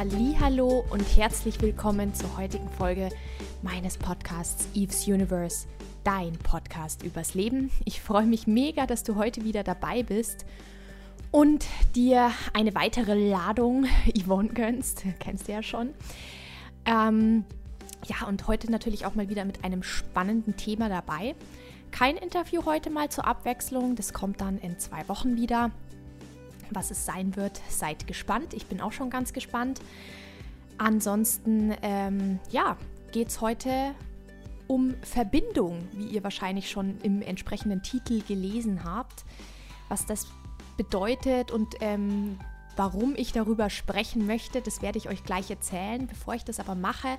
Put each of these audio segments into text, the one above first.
Hallo und herzlich willkommen zur heutigen Folge meines Podcasts Eve's Universe, dein Podcast übers Leben. Ich freue mich mega, dass du heute wieder dabei bist und dir eine weitere Ladung Yvonne gönnst, kennst du ja schon. Ähm, ja, und heute natürlich auch mal wieder mit einem spannenden Thema dabei. Kein Interview heute mal zur Abwechslung, das kommt dann in zwei Wochen wieder. Was es sein wird, seid gespannt. Ich bin auch schon ganz gespannt. Ansonsten, ähm, ja, geht es heute um Verbindung, wie ihr wahrscheinlich schon im entsprechenden Titel gelesen habt. Was das bedeutet und ähm, warum ich darüber sprechen möchte, das werde ich euch gleich erzählen. Bevor ich das aber mache,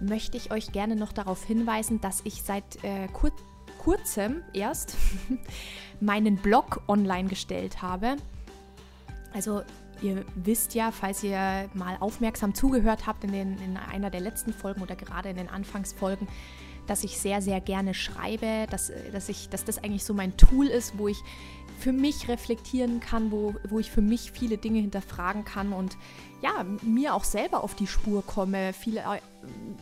möchte ich euch gerne noch darauf hinweisen, dass ich seit äh, kur kurzem erst meinen Blog online gestellt habe. Also ihr wisst ja, falls ihr mal aufmerksam zugehört habt in, den, in einer der letzten Folgen oder gerade in den Anfangsfolgen, dass ich sehr, sehr gerne schreibe, dass, dass, ich, dass das eigentlich so mein Tool ist, wo ich für mich reflektieren kann, wo, wo ich für mich viele Dinge hinterfragen kann und ja, mir auch selber auf die Spur komme, viele, äh,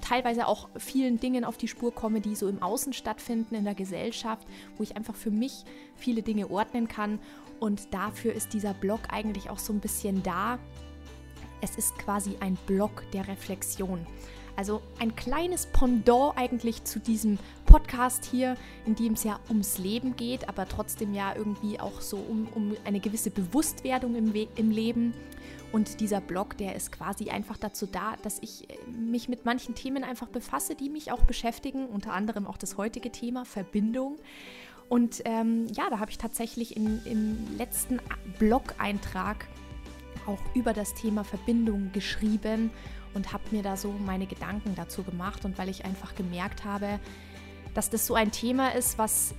teilweise auch vielen Dingen auf die Spur komme, die so im Außen stattfinden, in der Gesellschaft, wo ich einfach für mich viele Dinge ordnen kann und dafür ist dieser Blog eigentlich auch so ein bisschen da. Es ist quasi ein Blog der Reflexion. Also ein kleines Pendant eigentlich zu diesem Podcast hier, in dem es ja ums Leben geht, aber trotzdem ja irgendwie auch so um, um eine gewisse Bewusstwerdung im, im Leben. Und dieser Blog, der ist quasi einfach dazu da, dass ich äh, mich mit manchen Themen einfach befasse, die mich auch beschäftigen, unter anderem auch das heutige Thema Verbindung. Und ähm, ja, da habe ich tatsächlich in, im letzten Blog-Eintrag auch über das Thema Verbindung geschrieben und habe mir da so meine Gedanken dazu gemacht. Und weil ich einfach gemerkt habe, dass das so ein Thema ist, was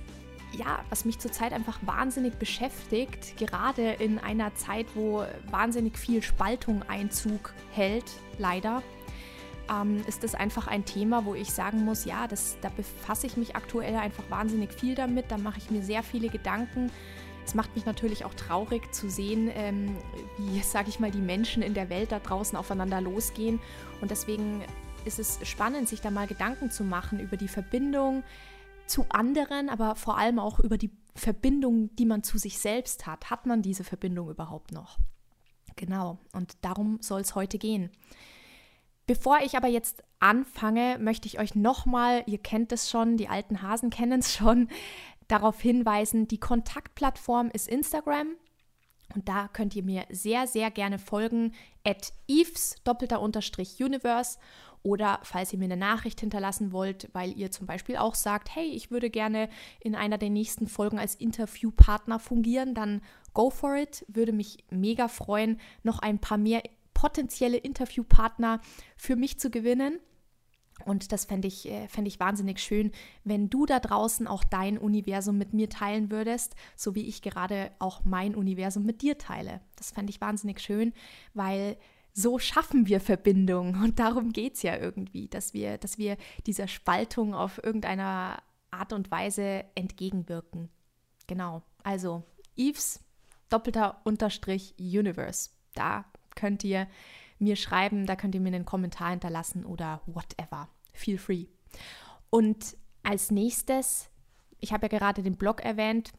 ja, was mich zurzeit einfach wahnsinnig beschäftigt, gerade in einer Zeit, wo wahnsinnig viel Spaltung Einzug hält, leider ähm, ist das einfach ein Thema, wo ich sagen muss, ja, das, da befasse ich mich aktuell einfach wahnsinnig viel damit, da mache ich mir sehr viele Gedanken. Es macht mich natürlich auch traurig zu sehen, ähm, wie, sage ich mal, die Menschen in der Welt da draußen aufeinander losgehen. Und deswegen ist es spannend, sich da mal Gedanken zu machen über die Verbindung zu anderen, aber vor allem auch über die Verbindung, die man zu sich selbst hat. Hat man diese Verbindung überhaupt noch? Genau, und darum soll es heute gehen. Bevor ich aber jetzt anfange, möchte ich euch nochmal, ihr kennt es schon, die alten Hasen kennen es schon, darauf hinweisen, die Kontaktplattform ist Instagram. Und da könnt ihr mir sehr, sehr gerne folgen, at eves doppelter Unterstrich universe. Oder falls ihr mir eine Nachricht hinterlassen wollt, weil ihr zum Beispiel auch sagt, hey, ich würde gerne in einer der nächsten Folgen als Interviewpartner fungieren, dann go for it. Würde mich mega freuen, noch ein paar mehr potenzielle Interviewpartner für mich zu gewinnen. Und das fände ich, äh, fänd ich wahnsinnig schön, wenn du da draußen auch dein Universum mit mir teilen würdest, so wie ich gerade auch mein Universum mit dir teile. Das fände ich wahnsinnig schön, weil so schaffen wir Verbindung. Und darum geht es ja irgendwie, dass wir, dass wir dieser Spaltung auf irgendeiner Art und Weise entgegenwirken. Genau. Also, Eves doppelter Unterstrich Universe. Da könnt ihr mir schreiben, da könnt ihr mir einen Kommentar hinterlassen oder whatever. Feel free. Und als nächstes, ich habe ja gerade den Blog erwähnt,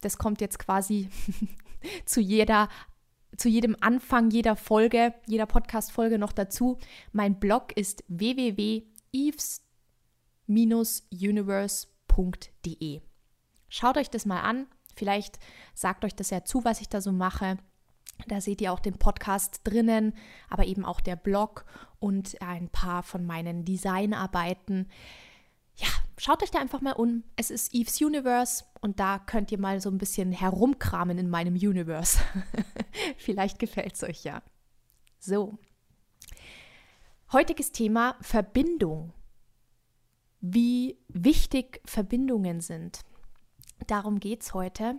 das kommt jetzt quasi zu jeder zu jedem Anfang jeder Folge, jeder Podcast-Folge noch dazu. Mein Blog ist www.eves-universe.de. Schaut euch das mal an. Vielleicht sagt euch das ja zu, was ich da so mache. Da seht ihr auch den Podcast drinnen, aber eben auch der Blog und ein paar von meinen Designarbeiten. Ja, schaut euch da einfach mal um. Es ist Eve's Universe und da könnt ihr mal so ein bisschen herumkramen in meinem Universe. Vielleicht gefällt es euch ja. So. Heutiges Thema Verbindung. Wie wichtig Verbindungen sind. Darum geht es heute.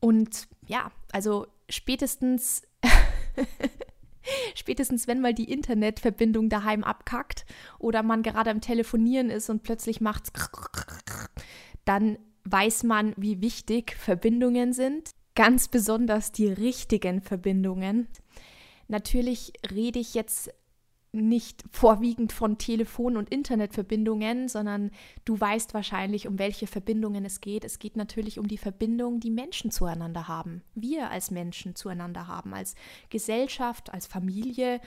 Und ja, also spätestens, spätestens wenn mal die Internetverbindung daheim abkackt oder man gerade am Telefonieren ist und plötzlich macht's, dann weiß man, wie wichtig Verbindungen sind. Ganz besonders die richtigen Verbindungen. Natürlich rede ich jetzt nicht vorwiegend von Telefon- und Internetverbindungen, sondern du weißt wahrscheinlich, um welche Verbindungen es geht. Es geht natürlich um die Verbindung, die Menschen zueinander haben. Wir als Menschen zueinander haben, als Gesellschaft, als Familie,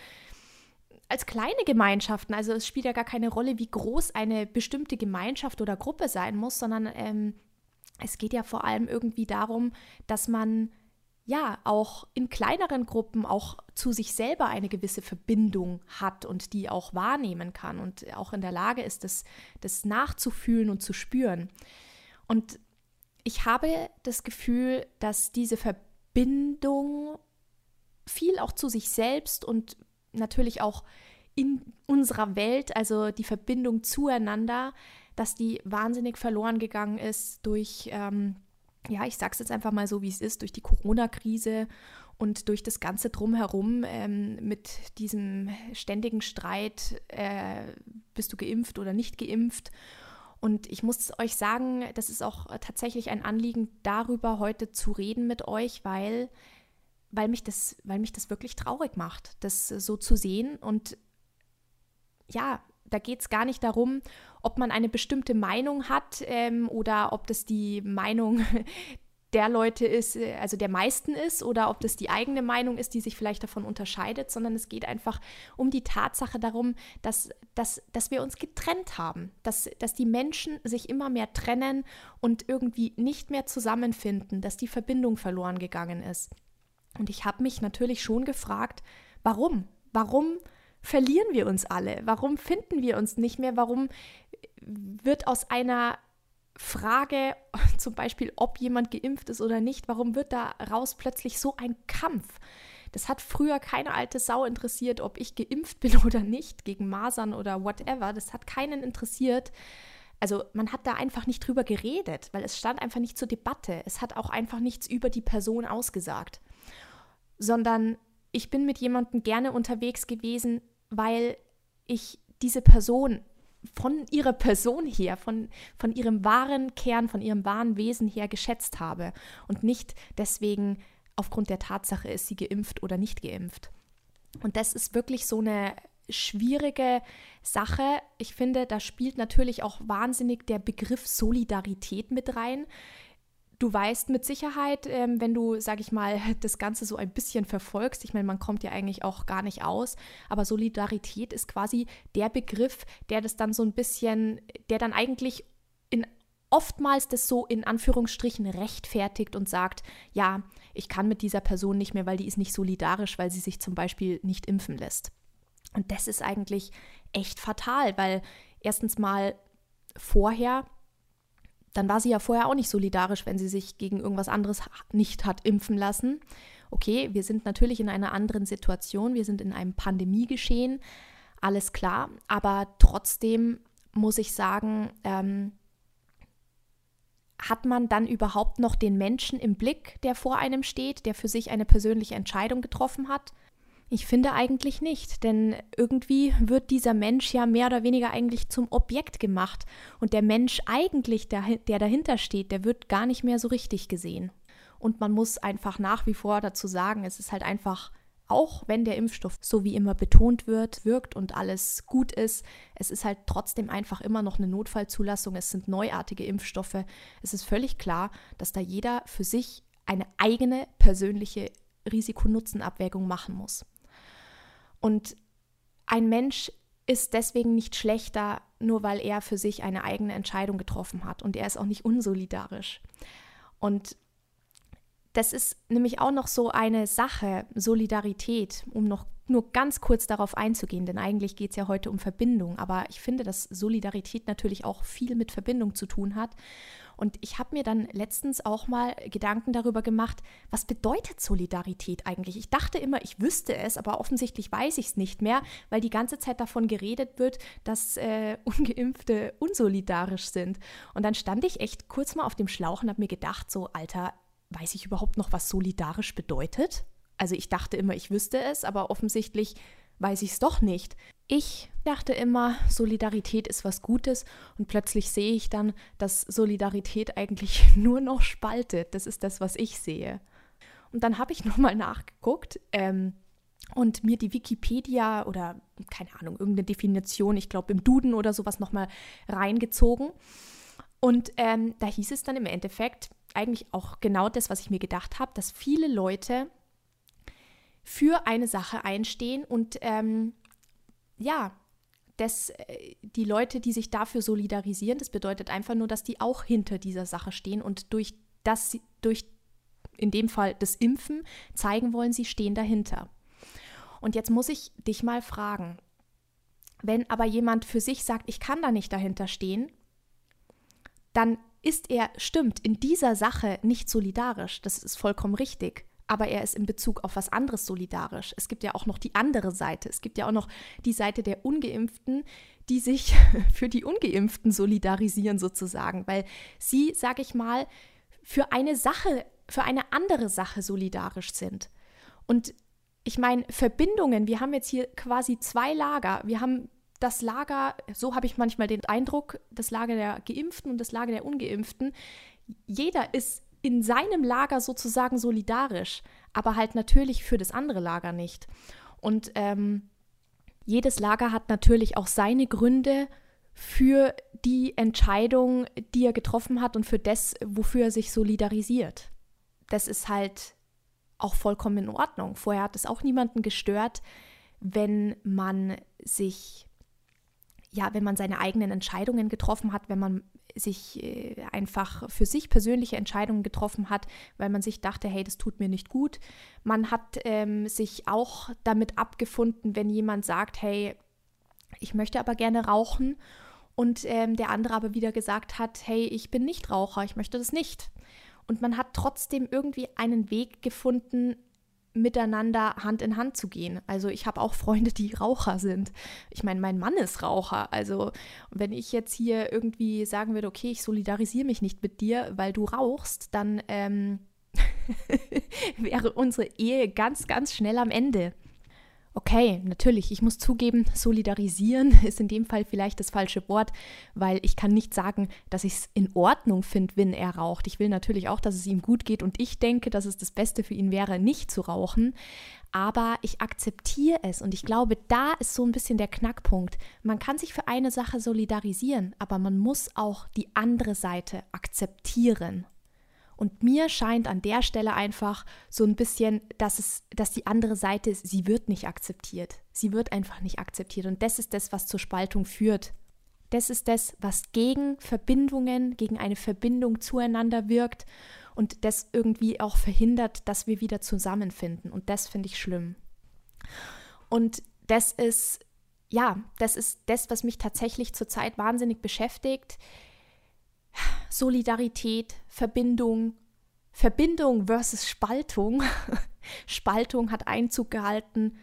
als kleine Gemeinschaften. Also es spielt ja gar keine Rolle, wie groß eine bestimmte Gemeinschaft oder Gruppe sein muss, sondern ähm, es geht ja vor allem irgendwie darum, dass man ja auch in kleineren Gruppen auch zu sich selber eine gewisse Verbindung hat und die auch wahrnehmen kann und auch in der Lage ist, das, das nachzufühlen und zu spüren. Und ich habe das Gefühl, dass diese Verbindung viel auch zu sich selbst und natürlich auch in unserer Welt, also die Verbindung zueinander, dass die wahnsinnig verloren gegangen ist durch ähm, ja, ich sage es jetzt einfach mal so, wie es ist, durch die Corona-Krise und durch das Ganze drumherum ähm, mit diesem ständigen Streit, äh, bist du geimpft oder nicht geimpft. Und ich muss euch sagen, das ist auch tatsächlich ein Anliegen, darüber heute zu reden mit euch, weil, weil, mich, das, weil mich das wirklich traurig macht, das so zu sehen. Und ja, da geht es gar nicht darum, ob man eine bestimmte Meinung hat ähm, oder ob das die Meinung der Leute ist, äh, also der meisten ist, oder ob das die eigene Meinung ist, die sich vielleicht davon unterscheidet, sondern es geht einfach um die Tatsache darum, dass, dass, dass wir uns getrennt haben, dass, dass die Menschen sich immer mehr trennen und irgendwie nicht mehr zusammenfinden, dass die Verbindung verloren gegangen ist. Und ich habe mich natürlich schon gefragt, warum? Warum verlieren wir uns alle? Warum finden wir uns nicht mehr? Warum wird aus einer Frage, zum Beispiel, ob jemand geimpft ist oder nicht, warum wird daraus plötzlich so ein Kampf? Das hat früher keine alte Sau interessiert, ob ich geimpft bin oder nicht, gegen Masern oder whatever. Das hat keinen interessiert. Also man hat da einfach nicht drüber geredet, weil es stand einfach nicht zur Debatte. Es hat auch einfach nichts über die Person ausgesagt. Sondern ich bin mit jemandem gerne unterwegs gewesen, weil ich diese Person von ihrer Person her, von, von ihrem wahren Kern, von ihrem wahren Wesen her geschätzt habe und nicht deswegen aufgrund der Tatsache, ist sie geimpft oder nicht geimpft. Und das ist wirklich so eine schwierige Sache. Ich finde, da spielt natürlich auch wahnsinnig der Begriff Solidarität mit rein. Du weißt mit Sicherheit, ähm, wenn du, sag ich mal, das Ganze so ein bisschen verfolgst, ich meine, man kommt ja eigentlich auch gar nicht aus, aber Solidarität ist quasi der Begriff, der das dann so ein bisschen, der dann eigentlich in oftmals das so in Anführungsstrichen rechtfertigt und sagt, ja, ich kann mit dieser Person nicht mehr, weil die ist nicht solidarisch, weil sie sich zum Beispiel nicht impfen lässt. Und das ist eigentlich echt fatal, weil erstens mal vorher dann war sie ja vorher auch nicht solidarisch, wenn sie sich gegen irgendwas anderes nicht hat impfen lassen. Okay, wir sind natürlich in einer anderen Situation, wir sind in einem Pandemiegeschehen, alles klar, aber trotzdem muss ich sagen, ähm, hat man dann überhaupt noch den Menschen im Blick, der vor einem steht, der für sich eine persönliche Entscheidung getroffen hat? Ich finde eigentlich nicht, denn irgendwie wird dieser Mensch ja mehr oder weniger eigentlich zum Objekt gemacht und der Mensch eigentlich, der, der dahinter steht, der wird gar nicht mehr so richtig gesehen. Und man muss einfach nach wie vor dazu sagen, es ist halt einfach, auch wenn der Impfstoff so wie immer betont wird, wirkt und alles gut ist, es ist halt trotzdem einfach immer noch eine Notfallzulassung, es sind neuartige Impfstoffe. Es ist völlig klar, dass da jeder für sich eine eigene persönliche Risiko-Nutzen-Abwägung machen muss. Und ein Mensch ist deswegen nicht schlechter, nur weil er für sich eine eigene Entscheidung getroffen hat. Und er ist auch nicht unsolidarisch. Und das ist nämlich auch noch so eine Sache, Solidarität, um noch nur ganz kurz darauf einzugehen, denn eigentlich geht es ja heute um Verbindung. Aber ich finde, dass Solidarität natürlich auch viel mit Verbindung zu tun hat. Und ich habe mir dann letztens auch mal Gedanken darüber gemacht, was bedeutet Solidarität eigentlich? Ich dachte immer, ich wüsste es, aber offensichtlich weiß ich es nicht mehr, weil die ganze Zeit davon geredet wird, dass äh, ungeimpfte unsolidarisch sind. Und dann stand ich echt kurz mal auf dem Schlauch und habe mir gedacht, so, Alter, weiß ich überhaupt noch, was solidarisch bedeutet? Also ich dachte immer, ich wüsste es, aber offensichtlich weiß ich es doch nicht. Ich dachte immer, Solidarität ist was Gutes und plötzlich sehe ich dann, dass Solidarität eigentlich nur noch spaltet. Das ist das, was ich sehe. Und dann habe ich nochmal nachgeguckt. Ähm, und mir die Wikipedia oder keine Ahnung, irgendeine Definition, ich glaube im Duden oder sowas nochmal reingezogen. Und ähm, da hieß es dann im Endeffekt eigentlich auch genau das, was ich mir gedacht habe, dass viele Leute für eine Sache einstehen und ähm, ja, das, äh, die Leute, die sich dafür solidarisieren, das bedeutet einfach nur, dass die auch hinter dieser Sache stehen und durch das, durch in dem Fall das Impfen zeigen wollen, sie stehen dahinter. Und jetzt muss ich dich mal fragen, wenn aber jemand für sich sagt, ich kann da nicht dahinter stehen, dann ist er, stimmt, in dieser Sache nicht solidarisch. Das ist vollkommen richtig. Aber er ist in Bezug auf was anderes solidarisch. Es gibt ja auch noch die andere Seite. Es gibt ja auch noch die Seite der Ungeimpften, die sich für die Ungeimpften solidarisieren sozusagen, weil sie, sage ich mal, für eine Sache, für eine andere Sache solidarisch sind. Und ich meine, Verbindungen, wir haben jetzt hier quasi zwei Lager. Wir haben das Lager, so habe ich manchmal den Eindruck, das Lager der Geimpften und das Lager der Ungeimpften. Jeder ist in seinem Lager sozusagen solidarisch, aber halt natürlich für das andere Lager nicht. Und ähm, jedes Lager hat natürlich auch seine Gründe für die Entscheidung, die er getroffen hat und für das, wofür er sich solidarisiert. Das ist halt auch vollkommen in Ordnung. Vorher hat es auch niemanden gestört, wenn man sich, ja, wenn man seine eigenen Entscheidungen getroffen hat, wenn man sich äh, einfach für sich persönliche Entscheidungen getroffen hat, weil man sich dachte, hey, das tut mir nicht gut. Man hat ähm, sich auch damit abgefunden, wenn jemand sagt, hey, ich möchte aber gerne rauchen und ähm, der andere aber wieder gesagt hat, hey, ich bin nicht Raucher, ich möchte das nicht und man hat trotzdem irgendwie einen Weg gefunden, miteinander Hand in Hand zu gehen. Also ich habe auch Freunde, die Raucher sind. Ich meine, mein Mann ist Raucher. Also wenn ich jetzt hier irgendwie sagen würde, okay, ich solidarisiere mich nicht mit dir, weil du rauchst, dann ähm, wäre unsere Ehe ganz, ganz schnell am Ende. Okay, natürlich, ich muss zugeben, solidarisieren ist in dem Fall vielleicht das falsche Wort, weil ich kann nicht sagen, dass ich es in Ordnung finde, wenn er raucht. Ich will natürlich auch, dass es ihm gut geht und ich denke, dass es das Beste für ihn wäre, nicht zu rauchen. Aber ich akzeptiere es und ich glaube, da ist so ein bisschen der Knackpunkt. Man kann sich für eine Sache solidarisieren, aber man muss auch die andere Seite akzeptieren. Und mir scheint an der Stelle einfach so ein bisschen, dass es, dass die andere Seite sie wird nicht akzeptiert. Sie wird einfach nicht akzeptiert. Und das ist das, was zur Spaltung führt. Das ist das, was gegen Verbindungen, gegen eine Verbindung zueinander wirkt und das irgendwie auch verhindert, dass wir wieder zusammenfinden. Und das finde ich schlimm. Und das ist, ja, das ist das, was mich tatsächlich zurzeit wahnsinnig beschäftigt. Solidarität, Verbindung, Verbindung versus Spaltung. Spaltung hat Einzug gehalten,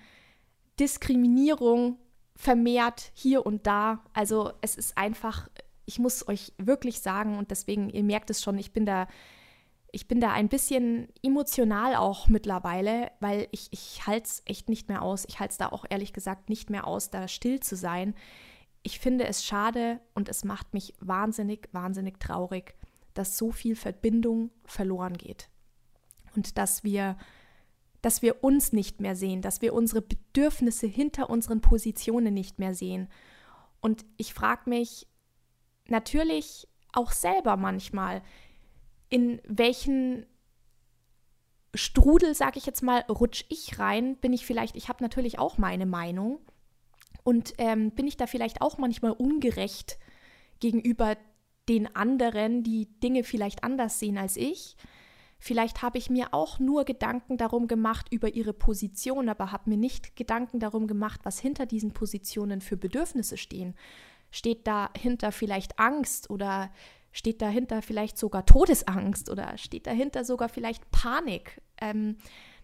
Diskriminierung vermehrt hier und da. Also es ist einfach, ich muss euch wirklich sagen und deswegen, ihr merkt es schon, ich bin da, ich bin da ein bisschen emotional auch mittlerweile, weil ich, ich halte es echt nicht mehr aus. Ich halte es da auch ehrlich gesagt nicht mehr aus, da still zu sein ich finde es schade und es macht mich wahnsinnig, wahnsinnig traurig, dass so viel Verbindung verloren geht. Und dass wir, dass wir uns nicht mehr sehen, dass wir unsere Bedürfnisse hinter unseren Positionen nicht mehr sehen. Und ich frage mich natürlich auch selber manchmal, in welchen Strudel, sage ich jetzt mal, rutsch ich rein? Bin ich vielleicht, ich habe natürlich auch meine Meinung, und ähm, bin ich da vielleicht auch manchmal ungerecht gegenüber den anderen, die Dinge vielleicht anders sehen als ich? Vielleicht habe ich mir auch nur Gedanken darum gemacht über ihre Position, aber habe mir nicht Gedanken darum gemacht, was hinter diesen Positionen für Bedürfnisse stehen. Steht dahinter vielleicht Angst oder steht dahinter vielleicht sogar Todesangst oder steht dahinter sogar vielleicht Panik? Ähm,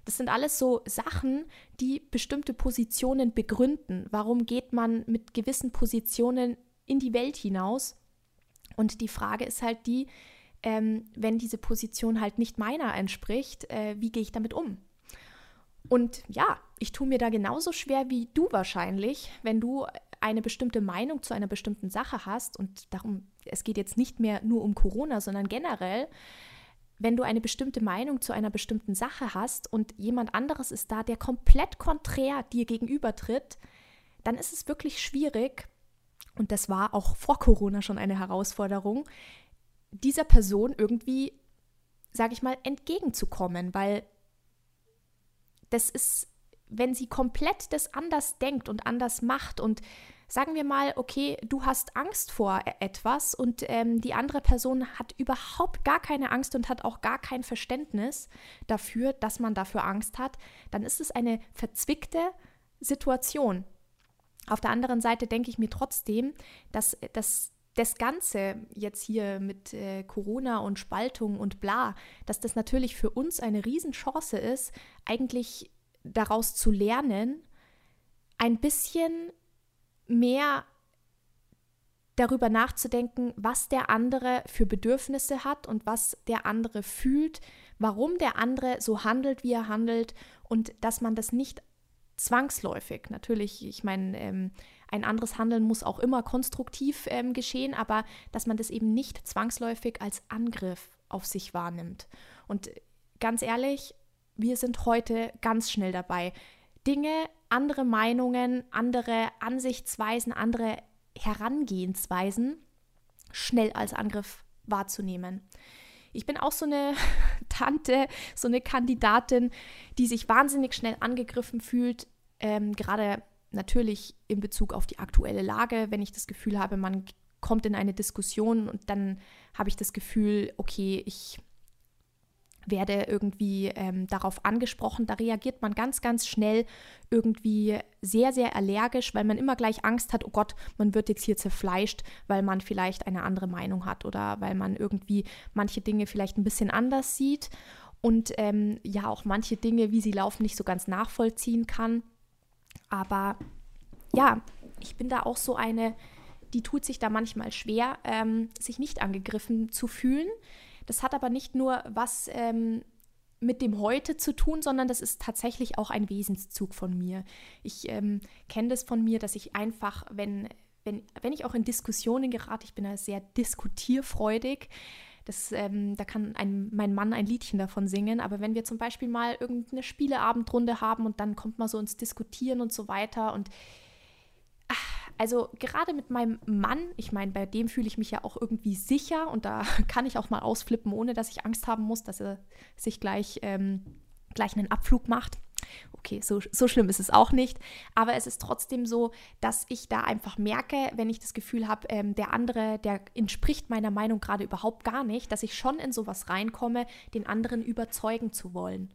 das sind alles so Sachen, die bestimmte Positionen begründen. Warum geht man mit gewissen Positionen in die Welt hinaus? Und die Frage ist halt die, ähm, wenn diese Position halt nicht meiner entspricht, äh, wie gehe ich damit um? Und ja, ich tue mir da genauso schwer wie du wahrscheinlich, wenn du eine bestimmte Meinung zu einer bestimmten Sache hast und darum, es geht jetzt nicht mehr nur um Corona, sondern generell, wenn du eine bestimmte Meinung zu einer bestimmten Sache hast und jemand anderes ist da, der komplett konträr dir gegenübertritt, dann ist es wirklich schwierig, und das war auch vor Corona schon eine Herausforderung, dieser Person irgendwie, sage ich mal, entgegenzukommen, weil das ist, wenn sie komplett das anders denkt und anders macht und sagen wir mal, okay, du hast Angst vor e-, etwas und ähm, die andere Person hat überhaupt gar keine Angst und hat auch gar kein Verständnis dafür, dass man dafür Angst hat, dann ist es eine verzwickte Situation. Auf der anderen Seite denke ich mir trotzdem, dass, dass das Ganze jetzt hier mit äh, Corona und Spaltung und bla, dass das natürlich für uns eine Riesenchance ist, eigentlich daraus zu lernen, ein bisschen mehr darüber nachzudenken, was der andere für Bedürfnisse hat und was der andere fühlt, warum der andere so handelt, wie er handelt und dass man das nicht zwangsläufig, natürlich, ich meine, ähm, ein anderes Handeln muss auch immer konstruktiv ähm, geschehen, aber dass man das eben nicht zwangsläufig als Angriff auf sich wahrnimmt. Und ganz ehrlich, wir sind heute ganz schnell dabei, Dinge andere Meinungen, andere Ansichtsweisen, andere Herangehensweisen schnell als Angriff wahrzunehmen. Ich bin auch so eine Tante, so eine Kandidatin, die sich wahnsinnig schnell angegriffen fühlt, ähm, gerade natürlich in Bezug auf die aktuelle Lage, wenn ich das Gefühl habe, man kommt in eine Diskussion und dann habe ich das Gefühl, okay, ich werde irgendwie ähm, darauf angesprochen. Da reagiert man ganz, ganz schnell irgendwie sehr, sehr allergisch, weil man immer gleich Angst hat, oh Gott, man wird jetzt hier zerfleischt, weil man vielleicht eine andere Meinung hat oder weil man irgendwie manche Dinge vielleicht ein bisschen anders sieht und ähm, ja auch manche Dinge, wie sie laufen, nicht so ganz nachvollziehen kann. Aber ja, ich bin da auch so eine, die tut sich da manchmal schwer, ähm, sich nicht angegriffen zu fühlen das hat aber nicht nur was ähm, mit dem Heute zu tun, sondern das ist tatsächlich auch ein Wesenszug von mir. Ich ähm, kenne das von mir, dass ich einfach, wenn, wenn, wenn ich auch in Diskussionen gerate, ich bin da sehr diskutierfreudig, das, ähm, da kann ein, mein Mann ein Liedchen davon singen. Aber wenn wir zum Beispiel mal irgendeine Spieleabendrunde haben und dann kommt man so ins Diskutieren und so weiter und also gerade mit meinem Mann, ich meine, bei dem fühle ich mich ja auch irgendwie sicher und da kann ich auch mal ausflippen, ohne dass ich Angst haben muss, dass er sich gleich, ähm, gleich einen Abflug macht. Okay, so, so schlimm ist es auch nicht. Aber es ist trotzdem so, dass ich da einfach merke, wenn ich das Gefühl habe, ähm, der andere, der entspricht meiner Meinung gerade überhaupt gar nicht, dass ich schon in sowas reinkomme, den anderen überzeugen zu wollen.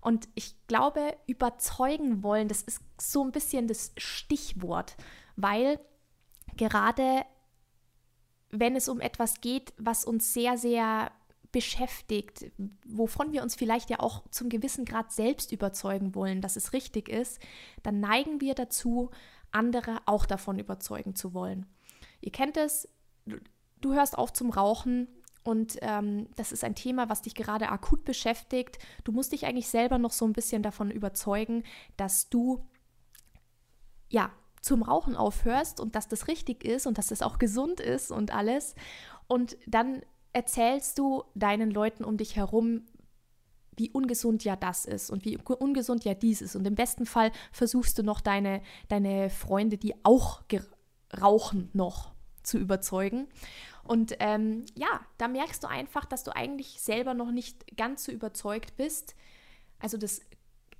Und ich glaube, überzeugen wollen, das ist so ein bisschen das Stichwort weil gerade wenn es um etwas geht, was uns sehr, sehr beschäftigt, wovon wir uns vielleicht ja auch zum gewissen Grad selbst überzeugen wollen, dass es richtig ist, dann neigen wir dazu, andere auch davon überzeugen zu wollen. Ihr kennt es, du hörst auf zum Rauchen und ähm, das ist ein Thema, was dich gerade akut beschäftigt. Du musst dich eigentlich selber noch so ein bisschen davon überzeugen, dass du ja zum Rauchen aufhörst und dass das richtig ist und dass das auch gesund ist und alles. Und dann erzählst du deinen Leuten um dich herum, wie ungesund ja das ist und wie ungesund ja dies ist. Und im besten Fall versuchst du noch deine, deine Freunde, die auch rauchen, noch zu überzeugen. Und ähm, ja, da merkst du einfach, dass du eigentlich selber noch nicht ganz so überzeugt bist. Also das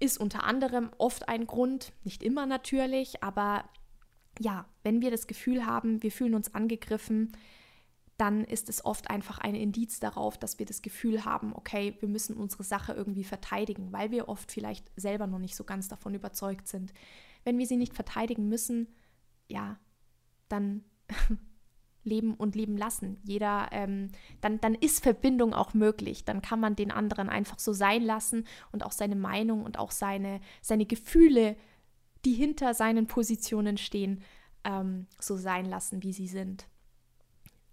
ist unter anderem oft ein Grund, nicht immer natürlich, aber ja, wenn wir das Gefühl haben, wir fühlen uns angegriffen, dann ist es oft einfach ein Indiz darauf, dass wir das Gefühl haben, okay, wir müssen unsere Sache irgendwie verteidigen, weil wir oft vielleicht selber noch nicht so ganz davon überzeugt sind. Wenn wir sie nicht verteidigen müssen, ja, dann leben und leben lassen. Jeder, ähm, dann, dann ist Verbindung auch möglich. Dann kann man den anderen einfach so sein lassen und auch seine Meinung und auch seine, seine Gefühle die hinter seinen Positionen stehen, ähm, so sein lassen, wie sie sind.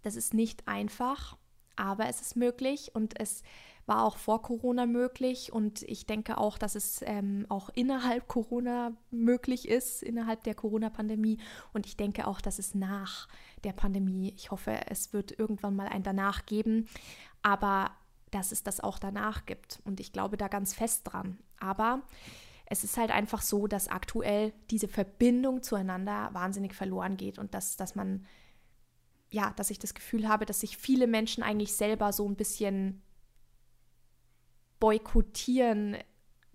Das ist nicht einfach, aber es ist möglich und es war auch vor Corona möglich und ich denke auch, dass es ähm, auch innerhalb Corona möglich ist, innerhalb der Corona-Pandemie und ich denke auch, dass es nach der Pandemie, ich hoffe, es wird irgendwann mal ein danach geben, aber dass es das auch danach gibt. Und ich glaube da ganz fest dran. Aber es ist halt einfach so, dass aktuell diese Verbindung zueinander wahnsinnig verloren geht und dass, dass man, ja, dass ich das Gefühl habe, dass sich viele Menschen eigentlich selber so ein bisschen boykottieren,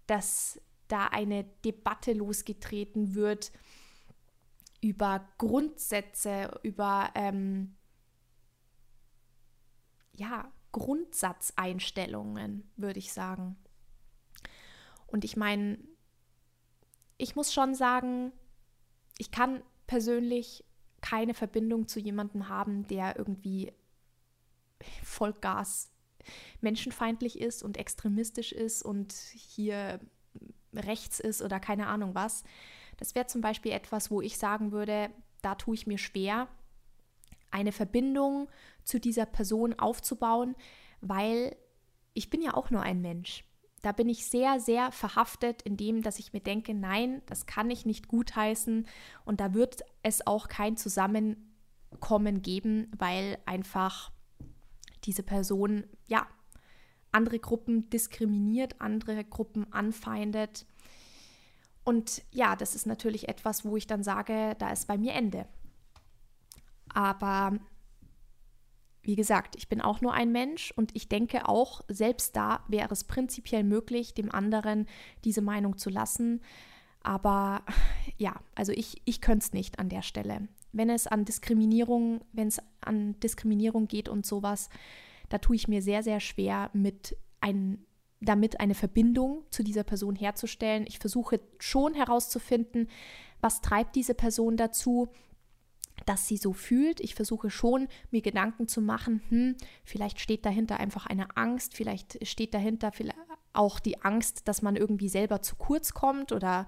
dass da eine Debatte losgetreten wird über Grundsätze, über ähm, ja, Grundsatzeinstellungen, würde ich sagen. Und ich meine, ich muss schon sagen, ich kann persönlich keine Verbindung zu jemandem haben, der irgendwie Vollgas menschenfeindlich ist und extremistisch ist und hier rechts ist oder keine Ahnung was. Das wäre zum Beispiel etwas, wo ich sagen würde, da tue ich mir schwer, eine Verbindung zu dieser Person aufzubauen, weil ich bin ja auch nur ein Mensch. Da bin ich sehr, sehr verhaftet in dem, dass ich mir denke, nein, das kann ich nicht gutheißen und da wird es auch kein Zusammenkommen geben, weil einfach diese Person, ja, andere Gruppen diskriminiert, andere Gruppen anfeindet. Und ja, das ist natürlich etwas, wo ich dann sage, da ist bei mir Ende. Aber wie gesagt, ich bin auch nur ein Mensch und ich denke auch, selbst da wäre es prinzipiell möglich, dem anderen diese Meinung zu lassen. Aber ja, also ich, ich könnte es nicht an der Stelle. Wenn es an Diskriminierung, wenn es an Diskriminierung geht und sowas, da tue ich mir sehr, sehr schwer mit ein, damit eine Verbindung zu dieser Person herzustellen. Ich versuche schon herauszufinden, was treibt diese Person dazu, dass sie so fühlt. Ich versuche schon, mir Gedanken zu machen, hm, vielleicht steht dahinter einfach eine Angst, vielleicht steht dahinter auch die Angst, dass man irgendwie selber zu kurz kommt oder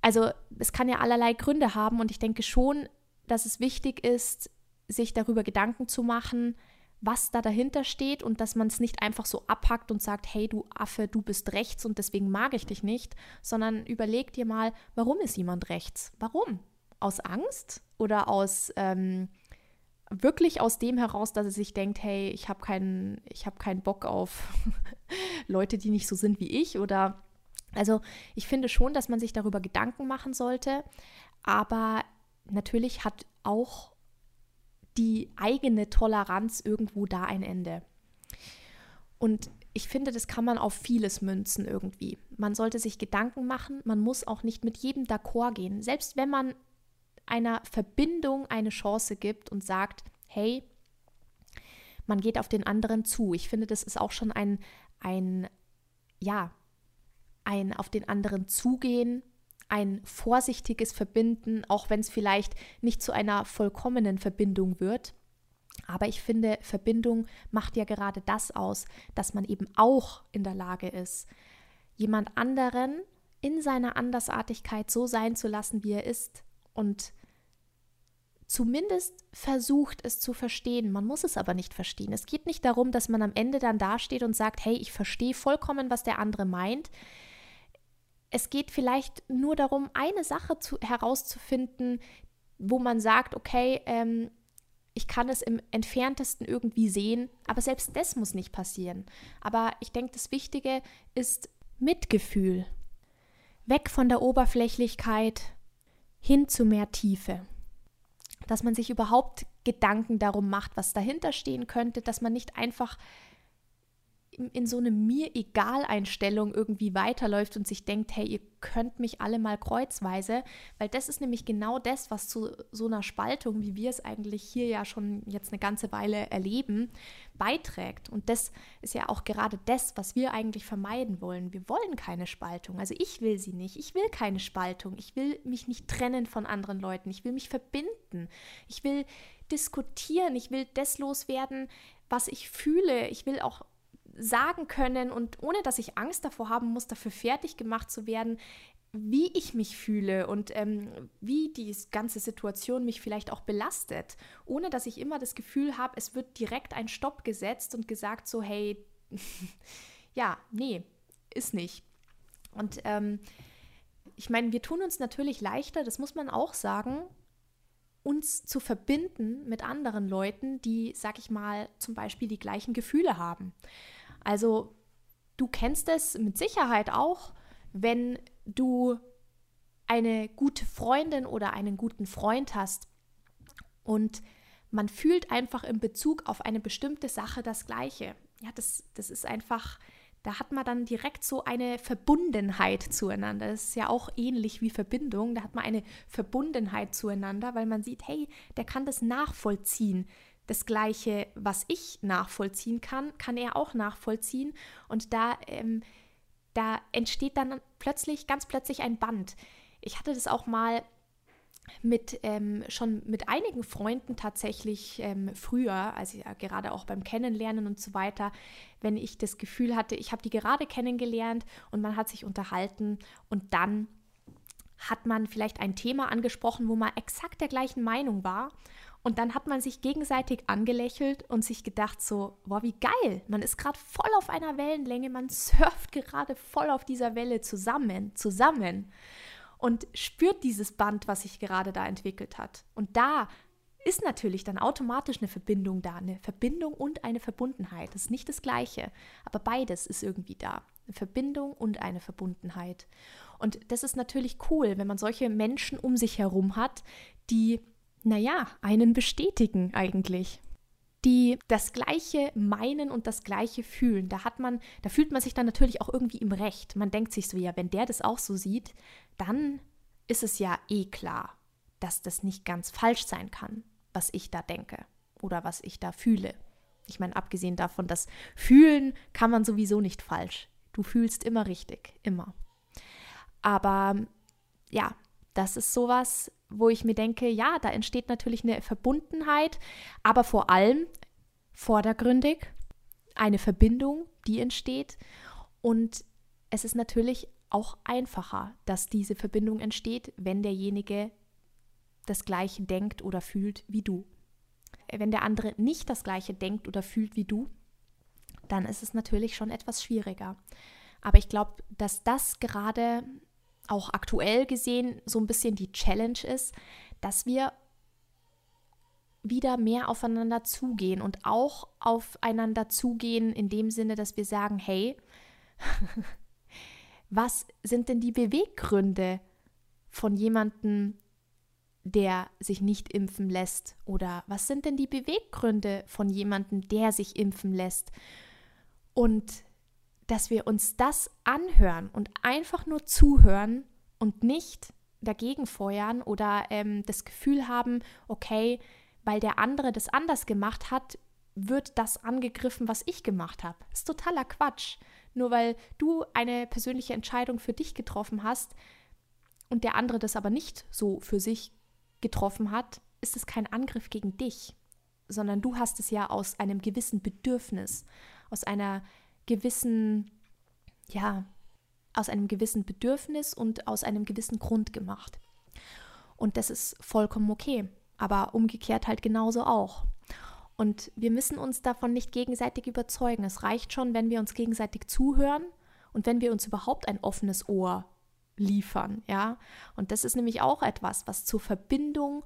also es kann ja allerlei Gründe haben und ich denke schon, dass es wichtig ist, sich darüber Gedanken zu machen, was da dahinter steht und dass man es nicht einfach so abhackt und sagt, hey du Affe, du bist rechts und deswegen mag ich dich nicht, sondern überleg dir mal, warum ist jemand rechts? Warum? aus Angst oder aus ähm, wirklich aus dem heraus, dass er sich denkt, hey, ich habe keinen, ich habe keinen Bock auf Leute, die nicht so sind wie ich oder also ich finde schon, dass man sich darüber Gedanken machen sollte, aber natürlich hat auch die eigene Toleranz irgendwo da ein Ende. Und ich finde, das kann man auf vieles münzen irgendwie. Man sollte sich Gedanken machen, man muss auch nicht mit jedem d'accord gehen. Selbst wenn man einer Verbindung eine Chance gibt und sagt, hey, man geht auf den anderen zu. Ich finde, das ist auch schon ein, ein, ja, ein auf den anderen zugehen, ein vorsichtiges Verbinden, auch wenn es vielleicht nicht zu einer vollkommenen Verbindung wird. Aber ich finde, Verbindung macht ja gerade das aus, dass man eben auch in der Lage ist, jemand anderen in seiner Andersartigkeit so sein zu lassen, wie er ist und zumindest versucht es zu verstehen. Man muss es aber nicht verstehen. Es geht nicht darum, dass man am Ende dann dasteht und sagt, hey, ich verstehe vollkommen, was der andere meint. Es geht vielleicht nur darum, eine Sache zu, herauszufinden, wo man sagt, okay, ähm, ich kann es im entferntesten irgendwie sehen, aber selbst das muss nicht passieren. Aber ich denke, das Wichtige ist Mitgefühl. Weg von der Oberflächlichkeit hin zu mehr Tiefe dass man sich überhaupt Gedanken darum macht, was dahinter stehen könnte, dass man nicht einfach in so eine mir egal Einstellung irgendwie weiterläuft und sich denkt, hey, ihr könnt mich alle mal kreuzweise, weil das ist nämlich genau das, was zu so einer Spaltung, wie wir es eigentlich hier ja schon jetzt eine ganze Weile erleben, beiträgt. Und das ist ja auch gerade das, was wir eigentlich vermeiden wollen. Wir wollen keine Spaltung. Also ich will sie nicht. Ich will keine Spaltung. Ich will mich nicht trennen von anderen Leuten. Ich will mich verbinden. Ich will diskutieren. Ich will das loswerden, was ich fühle. Ich will auch sagen können und ohne dass ich Angst davor haben muss, dafür fertig gemacht zu werden, wie ich mich fühle und ähm, wie die ganze Situation mich vielleicht auch belastet, ohne dass ich immer das Gefühl habe, es wird direkt ein Stopp gesetzt und gesagt so, hey, ja, nee, ist nicht. Und ähm, ich meine, wir tun uns natürlich leichter, das muss man auch sagen, uns zu verbinden mit anderen Leuten, die, sag ich mal, zum Beispiel die gleichen Gefühle haben. Also du kennst es mit Sicherheit auch, wenn du eine gute Freundin oder einen guten Freund hast und man fühlt einfach in Bezug auf eine bestimmte Sache das Gleiche. Ja, das, das ist einfach, da hat man dann direkt so eine Verbundenheit zueinander. Das ist ja auch ähnlich wie Verbindung. Da hat man eine Verbundenheit zueinander, weil man sieht, hey, der kann das nachvollziehen. Das Gleiche, was ich nachvollziehen kann, kann er auch nachvollziehen. Und da, ähm, da entsteht dann plötzlich, ganz plötzlich ein Band. Ich hatte das auch mal mit ähm, schon mit einigen Freunden tatsächlich ähm, früher, also ja, gerade auch beim Kennenlernen und so weiter, wenn ich das Gefühl hatte, ich habe die gerade kennengelernt und man hat sich unterhalten und dann hat man vielleicht ein Thema angesprochen, wo man exakt der gleichen Meinung war. Und dann hat man sich gegenseitig angelächelt und sich gedacht so, boah, wie geil, man ist gerade voll auf einer Wellenlänge, man surft gerade voll auf dieser Welle zusammen, zusammen und spürt dieses Band, was sich gerade da entwickelt hat. Und da ist natürlich dann automatisch eine Verbindung da, eine Verbindung und eine Verbundenheit. Das ist nicht das Gleiche, aber beides ist irgendwie da. Eine Verbindung und eine Verbundenheit. Und das ist natürlich cool, wenn man solche Menschen um sich herum hat, die, naja, einen bestätigen eigentlich die das Gleiche meinen und das Gleiche fühlen. Da hat man, da fühlt man sich dann natürlich auch irgendwie im Recht. Man denkt sich so, ja, wenn der das auch so sieht, dann ist es ja eh klar, dass das nicht ganz falsch sein kann, was ich da denke oder was ich da fühle. Ich meine, abgesehen davon, dass fühlen kann man sowieso nicht falsch. Du fühlst immer richtig, immer. Aber ja, das ist sowas, wo ich mir denke, ja, da entsteht natürlich eine Verbundenheit, aber vor allem vordergründig eine Verbindung, die entsteht. Und es ist natürlich auch einfacher, dass diese Verbindung entsteht, wenn derjenige das gleiche denkt oder fühlt wie du. Wenn der andere nicht das gleiche denkt oder fühlt wie du, dann ist es natürlich schon etwas schwieriger. Aber ich glaube, dass das gerade auch aktuell gesehen so ein bisschen die Challenge ist, dass wir wieder mehr aufeinander zugehen und auch aufeinander zugehen in dem Sinne, dass wir sagen, hey, was sind denn die Beweggründe von jemandem, der sich nicht impfen lässt? Oder was sind denn die Beweggründe von jemandem, der sich impfen lässt? Und dass wir uns das anhören und einfach nur zuhören und nicht dagegen feuern oder ähm, das Gefühl haben, okay, weil der andere das anders gemacht hat, wird das angegriffen, was ich gemacht habe. Ist totaler Quatsch. Nur weil du eine persönliche Entscheidung für dich getroffen hast und der andere das aber nicht so für sich getroffen hat, ist es kein Angriff gegen dich, sondern du hast es ja aus einem gewissen Bedürfnis, aus einer gewissen, ja, aus einem gewissen Bedürfnis und aus einem gewissen Grund gemacht. Und das ist vollkommen okay, aber umgekehrt halt genauso auch. Und wir müssen uns davon nicht gegenseitig überzeugen. Es reicht schon, wenn wir uns gegenseitig zuhören und wenn wir uns überhaupt ein offenes Ohr liefern, ja? Und das ist nämlich auch etwas, was zur Verbindung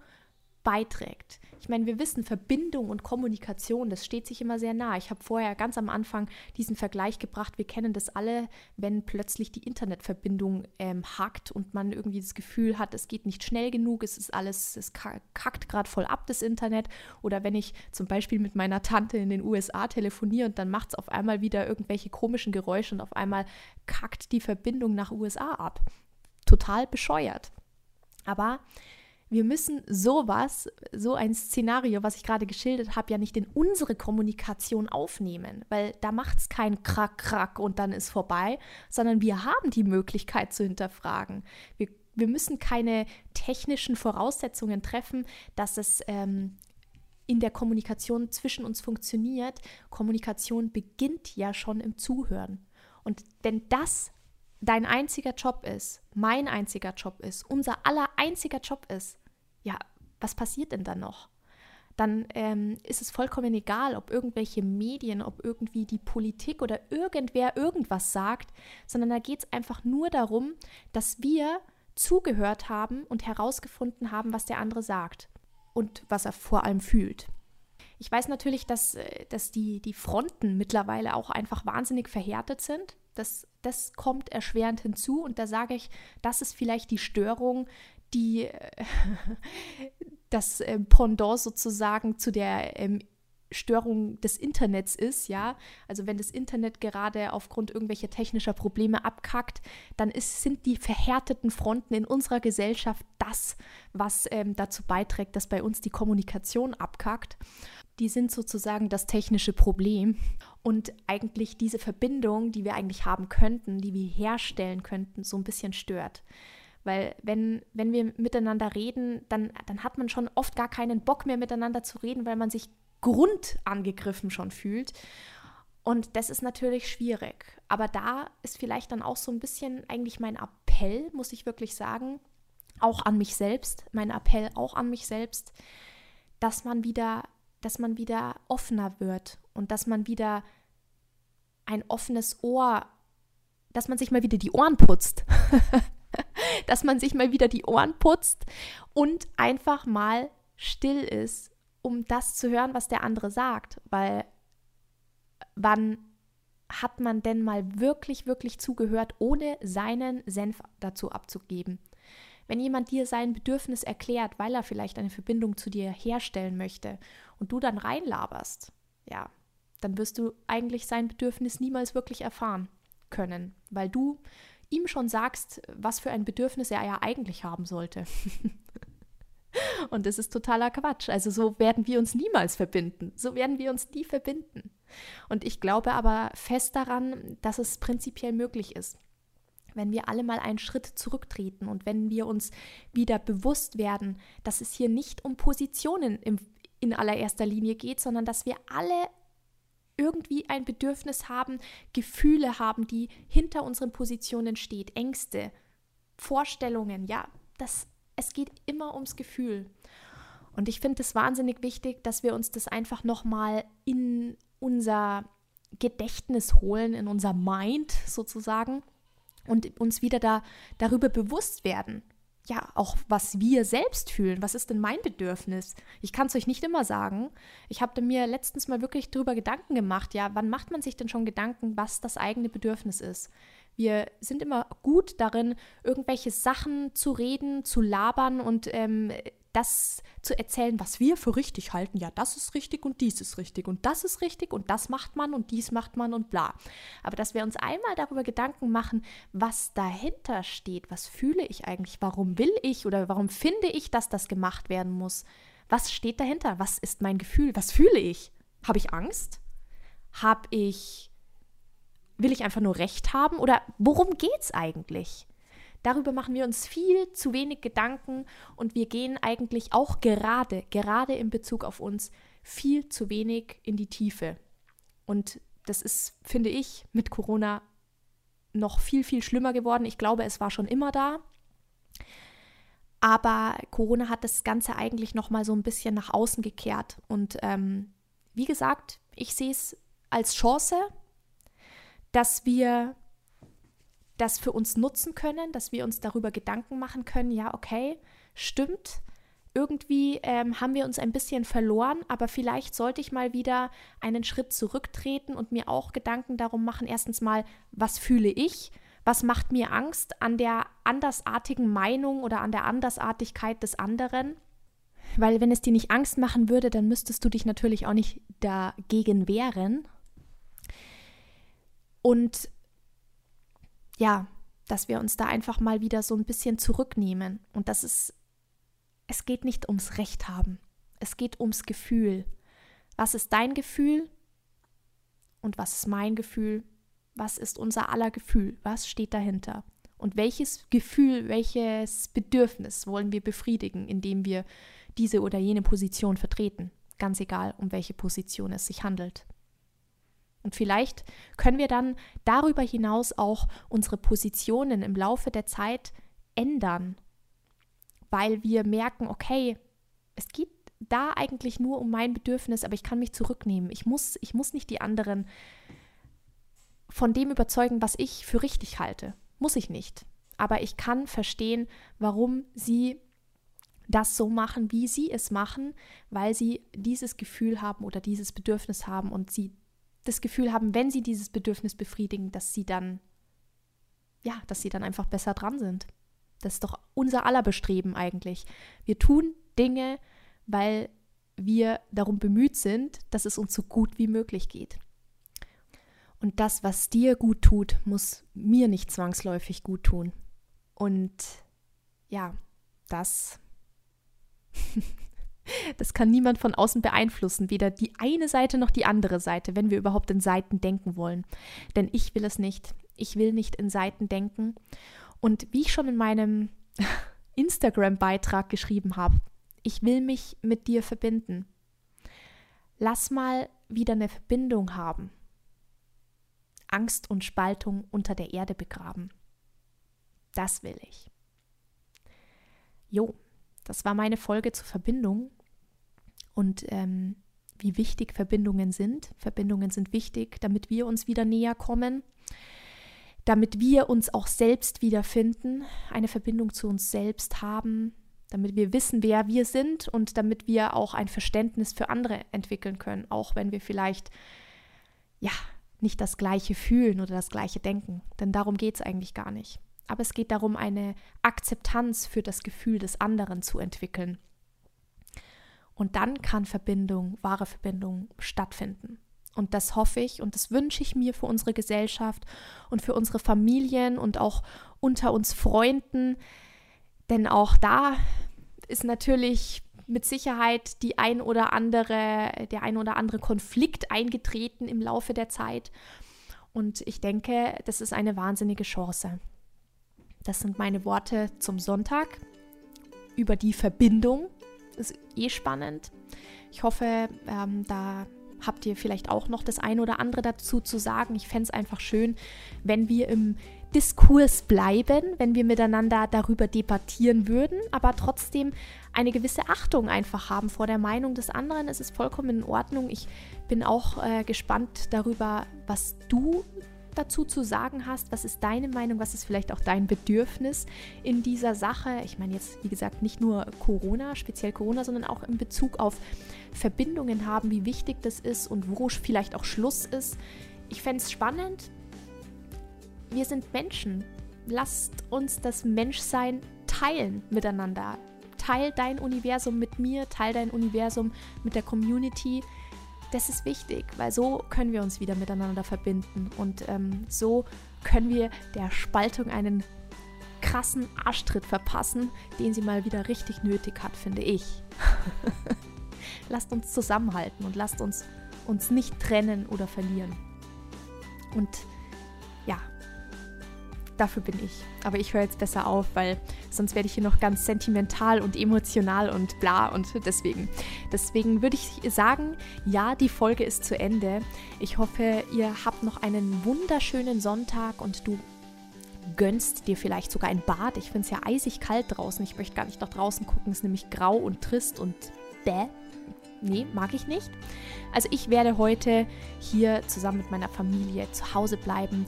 beiträgt. Ich meine, wir wissen, Verbindung und Kommunikation, das steht sich immer sehr nah. Ich habe vorher ganz am Anfang diesen Vergleich gebracht. Wir kennen das alle, wenn plötzlich die Internetverbindung ähm, hackt und man irgendwie das Gefühl hat, es geht nicht schnell genug, es ist alles, es kackt gerade voll ab, das Internet. Oder wenn ich zum Beispiel mit meiner Tante in den USA telefoniere und dann macht es auf einmal wieder irgendwelche komischen Geräusche und auf einmal kackt die Verbindung nach USA ab. Total bescheuert. Aber wir müssen sowas, so ein Szenario, was ich gerade geschildert habe, ja nicht in unsere Kommunikation aufnehmen, weil da macht es kein Krack, Krack und dann ist vorbei, sondern wir haben die Möglichkeit zu hinterfragen. Wir, wir müssen keine technischen Voraussetzungen treffen, dass es ähm, in der Kommunikation zwischen uns funktioniert. Kommunikation beginnt ja schon im Zuhören. Und wenn das dein einziger Job ist, mein einziger Job ist, unser aller einziger Job ist, ja, was passiert denn dann noch? Dann ähm, ist es vollkommen egal, ob irgendwelche Medien, ob irgendwie die Politik oder irgendwer irgendwas sagt, sondern da geht es einfach nur darum, dass wir zugehört haben und herausgefunden haben, was der andere sagt. und was er vor allem fühlt. Ich weiß natürlich, dass, äh, dass die, die Fronten mittlerweile auch einfach wahnsinnig verhärtet sind. Das, das kommt erschwerend hinzu und da sage ich, das ist vielleicht die Störung, die das äh, Pendant sozusagen zu der ähm, Störung des Internets ist, ja. Also wenn das Internet gerade aufgrund irgendwelcher technischer Probleme abkackt, dann ist, sind die verhärteten Fronten in unserer Gesellschaft das, was ähm, dazu beiträgt, dass bei uns die Kommunikation abkackt. Die sind sozusagen das technische Problem. Und eigentlich diese Verbindung, die wir eigentlich haben könnten, die wir herstellen könnten, so ein bisschen stört. Weil wenn, wenn wir miteinander reden, dann, dann hat man schon oft gar keinen Bock mehr miteinander zu reden, weil man sich Grund angegriffen schon fühlt. Und das ist natürlich schwierig. Aber da ist vielleicht dann auch so ein bisschen eigentlich mein Appell, muss ich wirklich sagen, auch an mich selbst, mein Appell auch an mich selbst, dass man wieder, dass man wieder offener wird und dass man wieder ein offenes Ohr, dass man sich mal wieder die Ohren putzt. dass man sich mal wieder die Ohren putzt und einfach mal still ist, um das zu hören, was der andere sagt. Weil wann hat man denn mal wirklich, wirklich zugehört, ohne seinen Senf dazu abzugeben? Wenn jemand dir sein Bedürfnis erklärt, weil er vielleicht eine Verbindung zu dir herstellen möchte und du dann reinlaberst, ja, dann wirst du eigentlich sein Bedürfnis niemals wirklich erfahren können, weil du ihm schon sagst, was für ein Bedürfnis er ja eigentlich haben sollte. Und das ist totaler Quatsch. Also so werden wir uns niemals verbinden. So werden wir uns nie verbinden. Und ich glaube aber fest daran, dass es prinzipiell möglich ist. Wenn wir alle mal einen Schritt zurücktreten und wenn wir uns wieder bewusst werden, dass es hier nicht um Positionen im, in allererster Linie geht, sondern dass wir alle irgendwie ein Bedürfnis haben, Gefühle haben, die hinter unseren Positionen steht, Ängste, Vorstellungen, ja, das, es geht immer ums Gefühl. Und ich finde es wahnsinnig wichtig, dass wir uns das einfach nochmal in unser Gedächtnis holen, in unser Mind sozusagen und uns wieder da, darüber bewusst werden, ja, auch was wir selbst fühlen. Was ist denn mein Bedürfnis? Ich kann es euch nicht immer sagen. Ich habe mir letztens mal wirklich darüber Gedanken gemacht, ja, wann macht man sich denn schon Gedanken, was das eigene Bedürfnis ist? Wir sind immer gut darin, irgendwelche Sachen zu reden, zu labern und ähm, das zu erzählen, was wir für richtig halten. Ja, das ist richtig und dies ist richtig und das ist richtig und das macht man und dies macht man und bla. Aber dass wir uns einmal darüber Gedanken machen, was dahinter steht, was fühle ich eigentlich, warum will ich oder warum finde ich, dass das gemacht werden muss. Was steht dahinter? Was ist mein Gefühl? Was fühle ich? Habe ich Angst? Habe ich will ich einfach nur Recht haben oder worum geht es eigentlich? Darüber machen wir uns viel zu wenig Gedanken und wir gehen eigentlich auch gerade, gerade in Bezug auf uns, viel zu wenig in die Tiefe. Und das ist, finde ich, mit Corona noch viel, viel schlimmer geworden. Ich glaube, es war schon immer da. Aber Corona hat das Ganze eigentlich noch mal so ein bisschen nach außen gekehrt. Und ähm, wie gesagt, ich sehe es als Chance, dass wir das für uns nutzen können, dass wir uns darüber Gedanken machen können, ja, okay, stimmt, irgendwie ähm, haben wir uns ein bisschen verloren, aber vielleicht sollte ich mal wieder einen Schritt zurücktreten und mir auch Gedanken darum machen, erstens mal, was fühle ich, was macht mir Angst an der andersartigen Meinung oder an der Andersartigkeit des anderen. Weil wenn es dir nicht Angst machen würde, dann müsstest du dich natürlich auch nicht dagegen wehren. Und ja, dass wir uns da einfach mal wieder so ein bisschen zurücknehmen und dass es, es geht nicht ums Recht haben, es geht ums Gefühl. Was ist dein Gefühl und was ist mein Gefühl? Was ist unser aller Gefühl? Was steht dahinter? Und welches Gefühl, welches Bedürfnis wollen wir befriedigen, indem wir diese oder jene Position vertreten? Ganz egal, um welche Position es sich handelt. Und vielleicht können wir dann darüber hinaus auch unsere Positionen im Laufe der Zeit ändern, weil wir merken, okay, es geht da eigentlich nur um mein Bedürfnis, aber ich kann mich zurücknehmen. Ich muss, ich muss nicht die anderen von dem überzeugen, was ich für richtig halte. Muss ich nicht. Aber ich kann verstehen, warum sie das so machen, wie sie es machen, weil sie dieses Gefühl haben oder dieses Bedürfnis haben und sie das Gefühl haben, wenn sie dieses Bedürfnis befriedigen, dass sie dann, ja, dass sie dann einfach besser dran sind. Das ist doch unser aller Bestreben eigentlich. Wir tun Dinge, weil wir darum bemüht sind, dass es uns so gut wie möglich geht. Und das, was dir gut tut, muss mir nicht zwangsläufig gut tun. Und ja, das Das kann niemand von außen beeinflussen, weder die eine Seite noch die andere Seite, wenn wir überhaupt in Seiten denken wollen. Denn ich will es nicht. Ich will nicht in Seiten denken. Und wie ich schon in meinem Instagram-Beitrag geschrieben habe, ich will mich mit dir verbinden. Lass mal wieder eine Verbindung haben. Angst und Spaltung unter der Erde begraben. Das will ich. Jo, das war meine Folge zur Verbindung und ähm, wie wichtig Verbindungen sind. Verbindungen sind wichtig, damit wir uns wieder näher kommen, damit wir uns auch selbst wiederfinden, eine Verbindung zu uns selbst haben, damit wir wissen, wer wir sind und damit wir auch ein Verständnis für andere entwickeln können, auch wenn wir vielleicht ja nicht das gleiche fühlen oder das gleiche denken. Denn darum geht es eigentlich gar nicht aber es geht darum, eine Akzeptanz für das Gefühl des anderen zu entwickeln. Und dann kann Verbindung, wahre Verbindung stattfinden. Und das hoffe ich und das wünsche ich mir für unsere Gesellschaft und für unsere Familien und auch unter uns Freunden. Denn auch da ist natürlich mit Sicherheit die ein oder andere, der ein oder andere Konflikt eingetreten im Laufe der Zeit. Und ich denke, das ist eine wahnsinnige Chance. Das sind meine Worte zum Sonntag über die Verbindung. Ist eh spannend. Ich hoffe, ähm, da habt ihr vielleicht auch noch das eine oder andere dazu zu sagen. Ich fände es einfach schön, wenn wir im Diskurs bleiben, wenn wir miteinander darüber debattieren würden, aber trotzdem eine gewisse Achtung einfach haben vor der Meinung des anderen. Es ist vollkommen in Ordnung. Ich bin auch äh, gespannt darüber, was du dazu zu sagen hast. Was ist deine Meinung? Was ist vielleicht auch dein Bedürfnis in dieser Sache? Ich meine jetzt, wie gesagt, nicht nur Corona, speziell Corona, sondern auch in Bezug auf Verbindungen haben, wie wichtig das ist und wo vielleicht auch Schluss ist. Ich fände es spannend. Wir sind Menschen. Lasst uns das Menschsein teilen miteinander. Teil dein Universum mit mir, teil dein Universum mit der Community das ist wichtig, weil so können wir uns wieder miteinander verbinden und ähm, so können wir der Spaltung einen krassen Arschtritt verpassen, den sie mal wieder richtig nötig hat, finde ich. lasst uns zusammenhalten und lasst uns uns nicht trennen oder verlieren. Und dafür bin ich. Aber ich höre jetzt besser auf, weil sonst werde ich hier noch ganz sentimental und emotional und bla und deswegen. Deswegen würde ich sagen, ja, die Folge ist zu Ende. Ich hoffe, ihr habt noch einen wunderschönen Sonntag und du gönnst dir vielleicht sogar ein Bad. Ich finde es ja eisig kalt draußen. Ich möchte gar nicht nach draußen gucken. Es ist nämlich grau und trist und bäh. Nee, mag ich nicht. Also ich werde heute hier zusammen mit meiner Familie zu Hause bleiben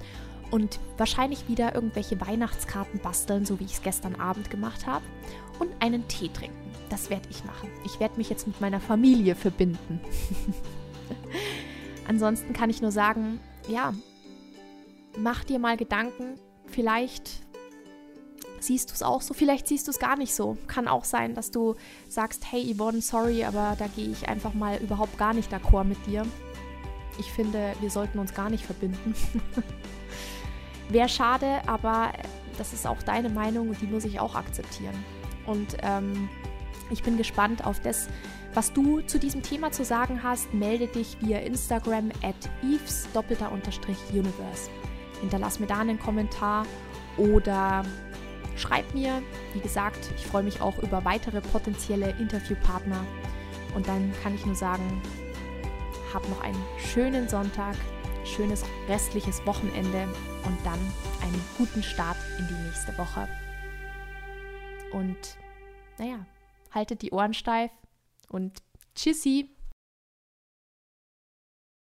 und wahrscheinlich wieder irgendwelche Weihnachtskarten basteln, so wie ich es gestern Abend gemacht habe, und einen Tee trinken. Das werde ich machen. Ich werde mich jetzt mit meiner Familie verbinden. Ansonsten kann ich nur sagen, ja, mach dir mal Gedanken. Vielleicht siehst du es auch so, vielleicht siehst du es gar nicht so. Kann auch sein, dass du sagst, hey Yvonne, sorry, aber da gehe ich einfach mal überhaupt gar nicht d'accord mit dir. Ich finde, wir sollten uns gar nicht verbinden. Wäre schade, aber das ist auch deine Meinung und die muss ich auch akzeptieren. Und ähm, ich bin gespannt auf das, was du zu diesem Thema zu sagen hast. Melde dich via Instagram at eves universe. Hinterlass mir da einen Kommentar oder schreib mir. Wie gesagt, ich freue mich auch über weitere potenzielle Interviewpartner. Und dann kann ich nur sagen, hab noch einen schönen Sonntag schönes restliches Wochenende und dann einen guten Start in die nächste Woche. Und naja, haltet die Ohren steif und tschüssi!